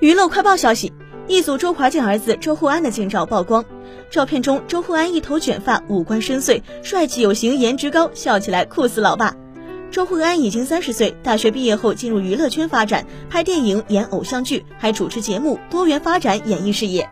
娱乐快报消息一组周华健儿子周厚安的近照曝光。照片中周厚安一头卷发五官深邃帅气有型颜值高笑起来酷似老爸。周厚安已经三十岁大学毕业后进入娱乐圈发展拍电影演偶像剧还主持节目多元发展演艺事业。